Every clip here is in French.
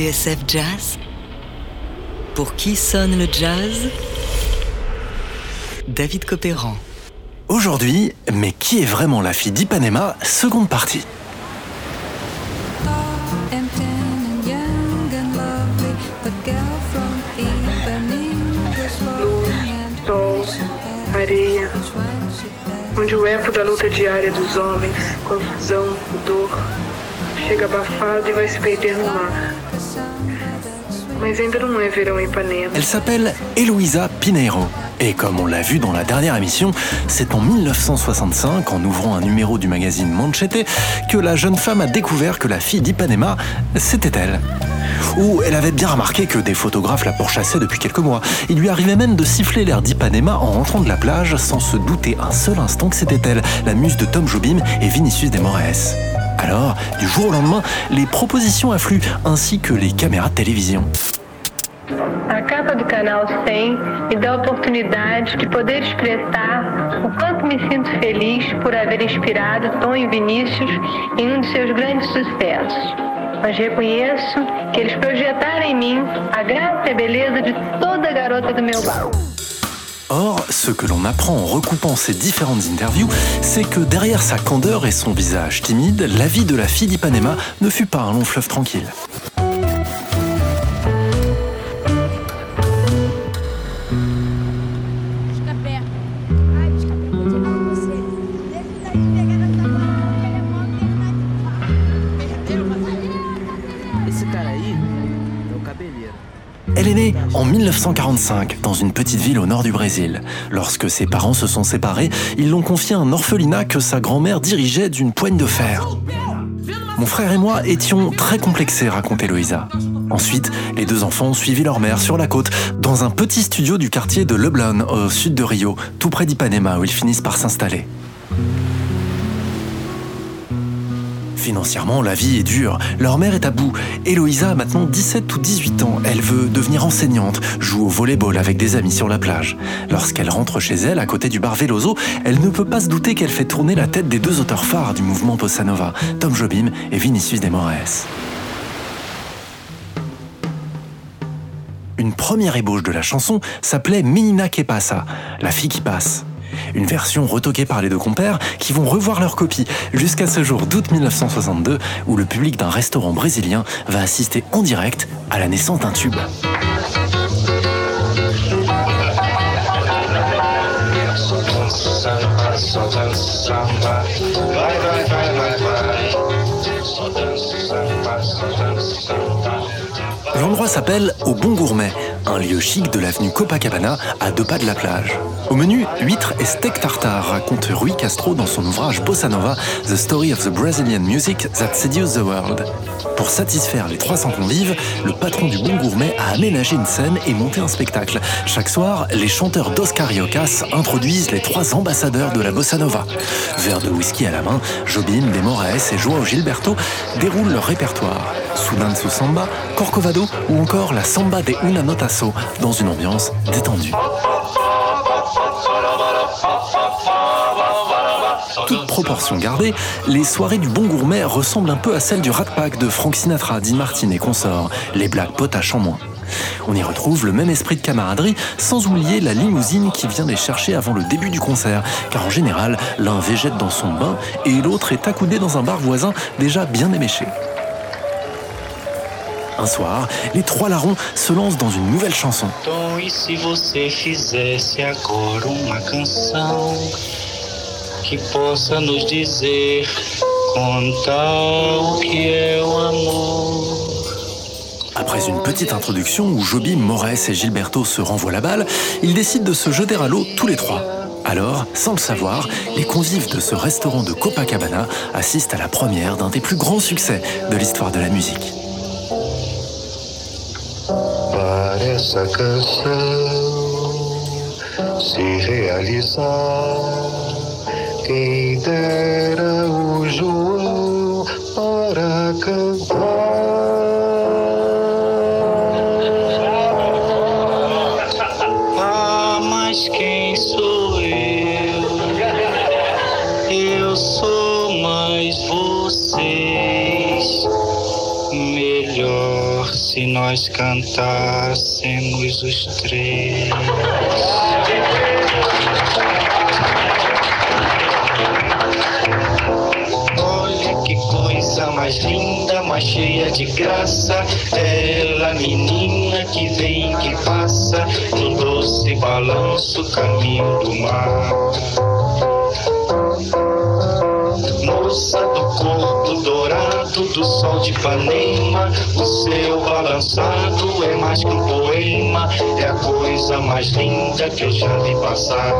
TSF Jazz Pour qui sonne le jazz? David Copéran. Aujourd'hui, mais qui est vraiment la fille d'Ipanema? Seconde partie. areia, onde o eco da luta diária dos homens, confusão, dor, chega abafado e vai se perder no mar. Elle s'appelle Eloisa Pineiro. Et comme on l'a vu dans la dernière émission, c'est en 1965, en ouvrant un numéro du magazine Manchete, que la jeune femme a découvert que la fille d'Ipanema, c'était elle. Ou elle avait bien remarqué que des photographes la pourchassaient depuis quelques mois. Il lui arrivait même de siffler l'air d'Ipanema en rentrant de la plage sans se douter un seul instant que c'était elle, la muse de Tom Jobim et Vinicius Desmoraes. Alors, du jour au lendemain, les propositions affluent, ainsi que les caméras de télévision. A capa do canal 100 me dá a oportunidade de poder expressar o quanto me sinto feliz por haver inspirado Tom e Vinícius em um de seus grandes sucessos. Mas reconheço que eles projetaram em mim a graça e a beleza de toda garota do meu bar. Ce que l'on apprend en recoupant ces différentes interviews, c'est que derrière sa candeur et son visage timide, la vie de la fille d'Ipanema ne fut pas un long fleuve tranquille. Est née en 1945 dans une petite ville au nord du Brésil. Lorsque ses parents se sont séparés, ils l'ont confiée à un orphelinat que sa grand-mère dirigeait d'une poigne de fer. Mon frère et moi étions très complexés, raconte Eloïsa. Ensuite, les deux enfants ont suivi leur mère sur la côte, dans un petit studio du quartier de Leblon, au sud de Rio, tout près d'Ipanema, où ils finissent par s'installer. Financièrement, la vie est dure. Leur mère est à bout. Eloïsa a maintenant 17 ou 18 ans. Elle veut devenir enseignante, joue au volleyball avec des amis sur la plage. Lorsqu'elle rentre chez elle, à côté du bar Veloso, elle ne peut pas se douter qu'elle fait tourner la tête des deux auteurs phares du mouvement Bossa Nova, Tom Jobim et Vinicius Desmoraes. Une première ébauche de la chanson s'appelait Menina que la fille qui passe. Une version retoquée par les deux compères qui vont revoir leur copie jusqu'à ce jour d'août 1962 où le public d'un restaurant brésilien va assister en direct à la naissance d'un tube. L'endroit s'appelle Au Bon Gourmet, un lieu chic de l'avenue Copacabana à deux pas de la plage. Au menu, huîtres et steak tartare, raconte Rui Castro dans son ouvrage Bossa Nova, The Story of the Brazilian Music That Seduced the World. Pour satisfaire les 300 convives, le patron du Bon Gourmet a aménagé une scène et monté un spectacle. Chaque soir, les chanteurs Dos Cariocas introduisent les trois ambassadeurs de la Bossa Nova. Verre de whisky à la main, Jobim, Desmoraes et Joao Gilberto déroulent leur répertoire. Soudanço Samba, Corcovado ou encore la Samba de Una Dans une ambiance détendue. Toute proportion gardée, les soirées du Bon Gourmet ressemblent un peu à celles du Rat Pack de Frank Sinatra, Dean Martin et consorts, les Black Potash en moins. On y retrouve le même esprit de camaraderie, sans oublier la limousine qui vient les chercher avant le début du concert, car en général, l'un végète dans son bain et l'autre est accoudé dans un bar voisin déjà bien éméché. Un soir, les trois larrons se lancent dans une nouvelle chanson. Tom, e se você fizesse agora uma canção que possa nos dizer, contar o que é o amor? Après une petite introduction où Jobim, Moraes et Gilberto se renvoient la balle, ils décident de se jeter à l'eau tous les trois. Alors, sans le savoir, les convives de ce restaurant de Copacabana assistent à la première d'un des plus grands succès de l'histoire de la musique. Essa canção se realizar, quem dera o João para cantar. Ah, mas quem sou eu? Eu sou mais vocês. Se nós cantássemos os três? Olha que coisa mais linda, mais cheia de graça. Ela, menina que vem que passa, no doce balanço, caminho do mar. Moça do corpo do sol de Ipanema, o seu balançado é mais que um poema, é a coisa mais linda que eu já vi passar.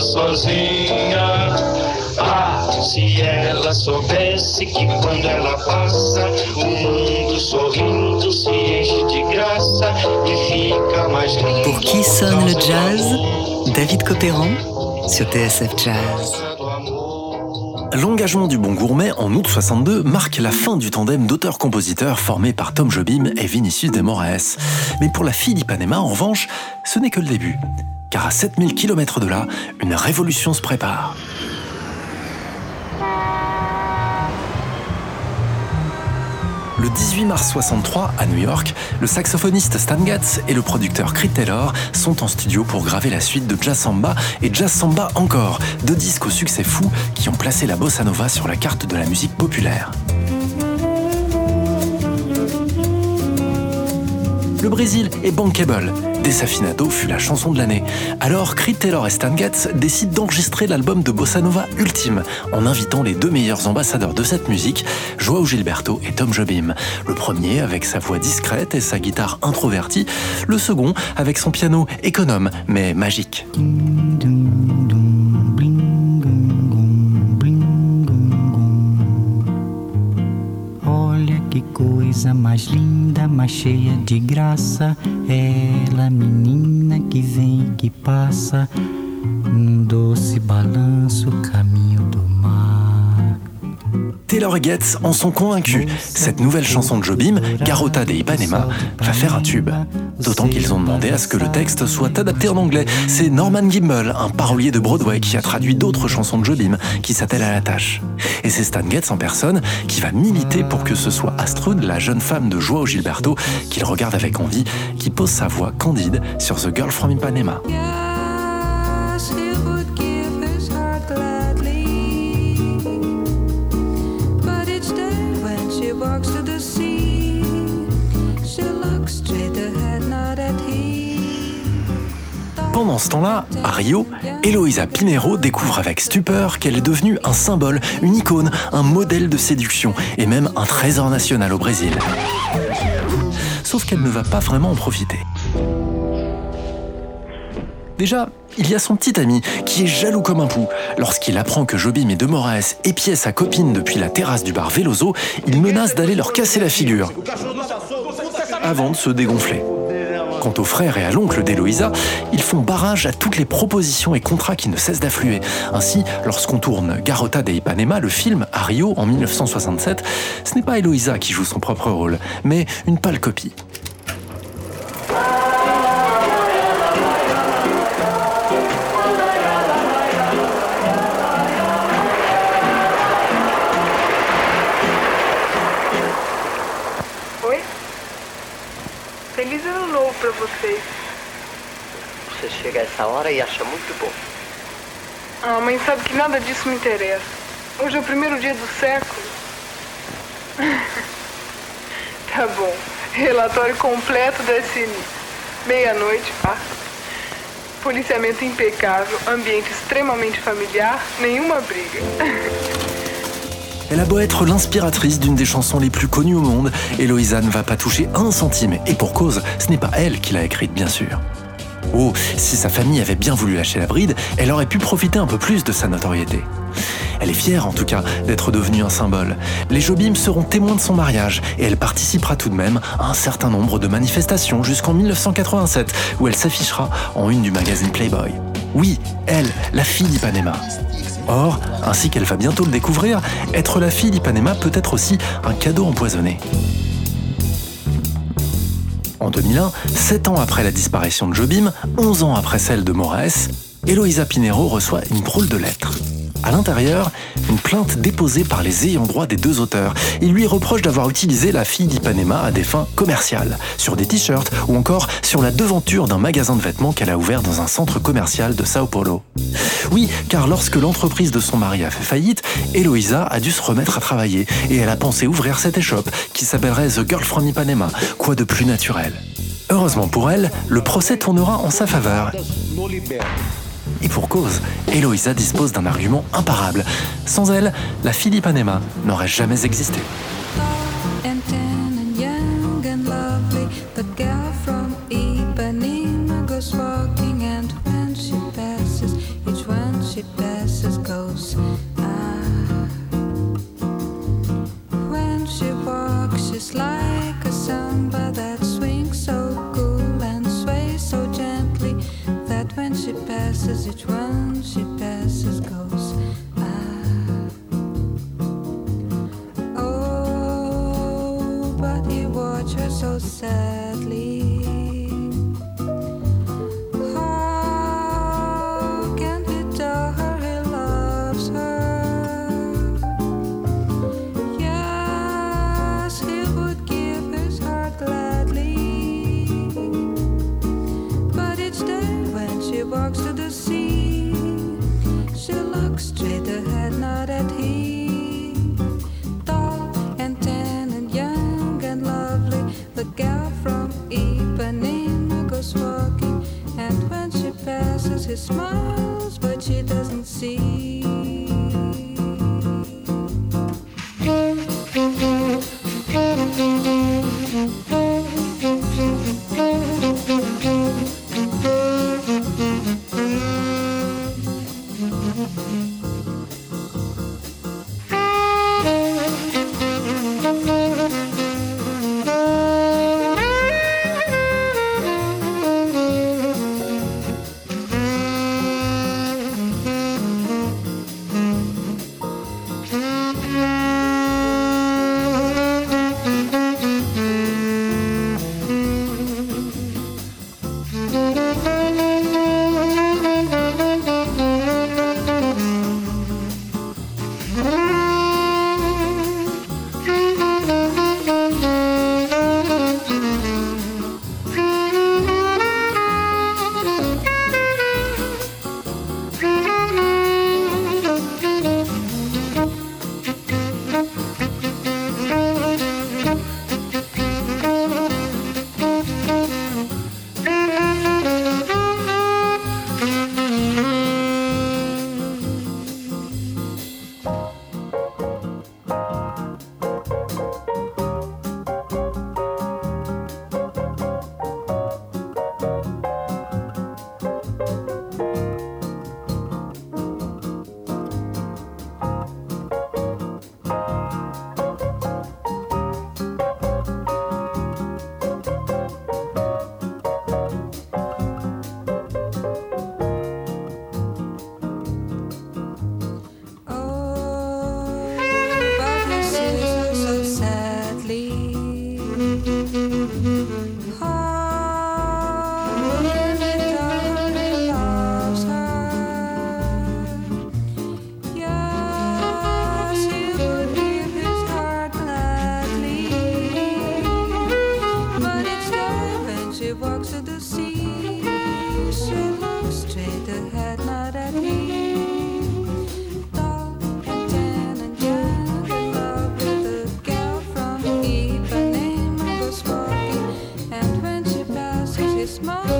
Sozinha. Ah, se ela soubesse que quando ela passa, o mundo sorrindo se enche de graça e fica mais lindo. Pour qui sonne le jazz? David Copéran sur TSF Jazz. L'engagement du Bon Gourmet en août 62 marque la fin du tandem d'auteurs-compositeurs formé par Tom Jobim et Vinicius de Moraes. Mais pour la fille d'Ipanema, en revanche, ce n'est que le début. Car à 7000 km de là, une révolution se prépare. Le 18 mars 63, à New York, le saxophoniste Stan Getz et le producteur Creed Taylor sont en studio pour graver la suite de Jazz Samba et Jazz Samba encore, deux disques au succès fou qui ont placé la bossa nova sur la carte de la musique populaire. Le Brésil est bankable. Desafinado fut la chanson de l'année. Alors, Creed Taylor et Stan Getz décident d'enregistrer l'album de Bossa Nova ultime en invitant les deux meilleurs ambassadeurs de cette musique, Joao Gilberto et Tom Jobim. Le premier avec sa voix discrète et sa guitare introvertie, le second avec son piano économe mais magique. Coisa mais linda, mais cheia de graça. Ela, menina que vem e que passa, num doce balanço, caminho do mar. Taylor et Getz en sont convaincus. Cette nouvelle chanson de Jobim, Garota de Ipanema, va faire un tube. D'autant qu'ils ont demandé à ce que le texte soit adapté en anglais. C'est Norman Gimbel, un parolier de Broadway, qui a traduit d'autres chansons de Jobim, qui s'attelle à la tâche. Et c'est Stan Getz en personne qui va militer pour que ce soit Astrud, la jeune femme de Joao Gilberto, qu'il regarde avec envie, qui pose sa voix candide sur The Girl from Ipanema. Pendant ce temps-là, à Rio, Eloisa Pinheiro découvre avec stupeur qu'elle est devenue un symbole, une icône, un modèle de séduction et même un trésor national au Brésil. Sauf qu'elle ne va pas vraiment en profiter. Déjà, il y a son petit ami qui est jaloux comme un pou. Lorsqu'il apprend que Jobim et De Moraes épiaient sa copine depuis la terrasse du bar Veloso, il menace d'aller leur casser la figure avant de se dégonfler. Quant aux frères et à l'oncle d'Eloïsa, ils font barrage à toutes les propositions et contrats qui ne cessent d'affluer. Ainsi, lorsqu'on tourne Garota de Ipanema, le film, à Rio en 1967, ce n'est pas Eloïsa qui joue son propre rôle, mais une pâle copie. Feliz ano novo pra vocês. Você chega a essa hora e acha muito bom. Ah, mãe sabe que nada disso me interessa. Hoje é o primeiro dia do século. tá bom. Relatório completo da SNI. Meia-noite, pá. Policiamento impecável, ambiente extremamente familiar, nenhuma briga. Elle a beau être l'inspiratrice d'une des chansons les plus connues au monde, Eloïsa ne va pas toucher un centime. Et pour cause, ce n'est pas elle qui l'a écrite, bien sûr. Oh, si sa famille avait bien voulu lâcher la bride, elle aurait pu profiter un peu plus de sa notoriété. Elle est fière en tout cas d'être devenue un symbole. Les Jobim seront témoins de son mariage et elle participera tout de même à un certain nombre de manifestations jusqu'en 1987 où elle s'affichera en une du magazine Playboy. Oui, elle, la fille d'Ipanema. Or, ainsi qu'elle va bientôt le découvrir, être la fille d'Ipanema peut être aussi un cadeau empoisonné. En 2001, 7 ans après la disparition de Jobim, 11 ans après celle de Moraes, Eloïsa Pinero reçoit une drôle de lettre. À l'intérieur, une plainte déposée par les ayants droit des deux auteurs. Ils lui reprochent d'avoir utilisé la fille d'Ipanema à des fins commerciales, sur des t-shirts ou encore sur la devanture d'un magasin de vêtements qu'elle a ouvert dans un centre commercial de Sao Paulo. Oui, car lorsque l'entreprise de son mari a fait faillite, Eloïsa a dû se remettre à travailler et elle a pensé ouvrir cette échoppe qui s'appellerait The Girl from Ipanema, quoi de plus naturel? Heureusement pour elle, le procès tournera en sa faveur. Et pour cause, Eloïsa dispose d'un argument imparable. Sans elle, la Philippanema n'aurait jamais existé. You. smoke.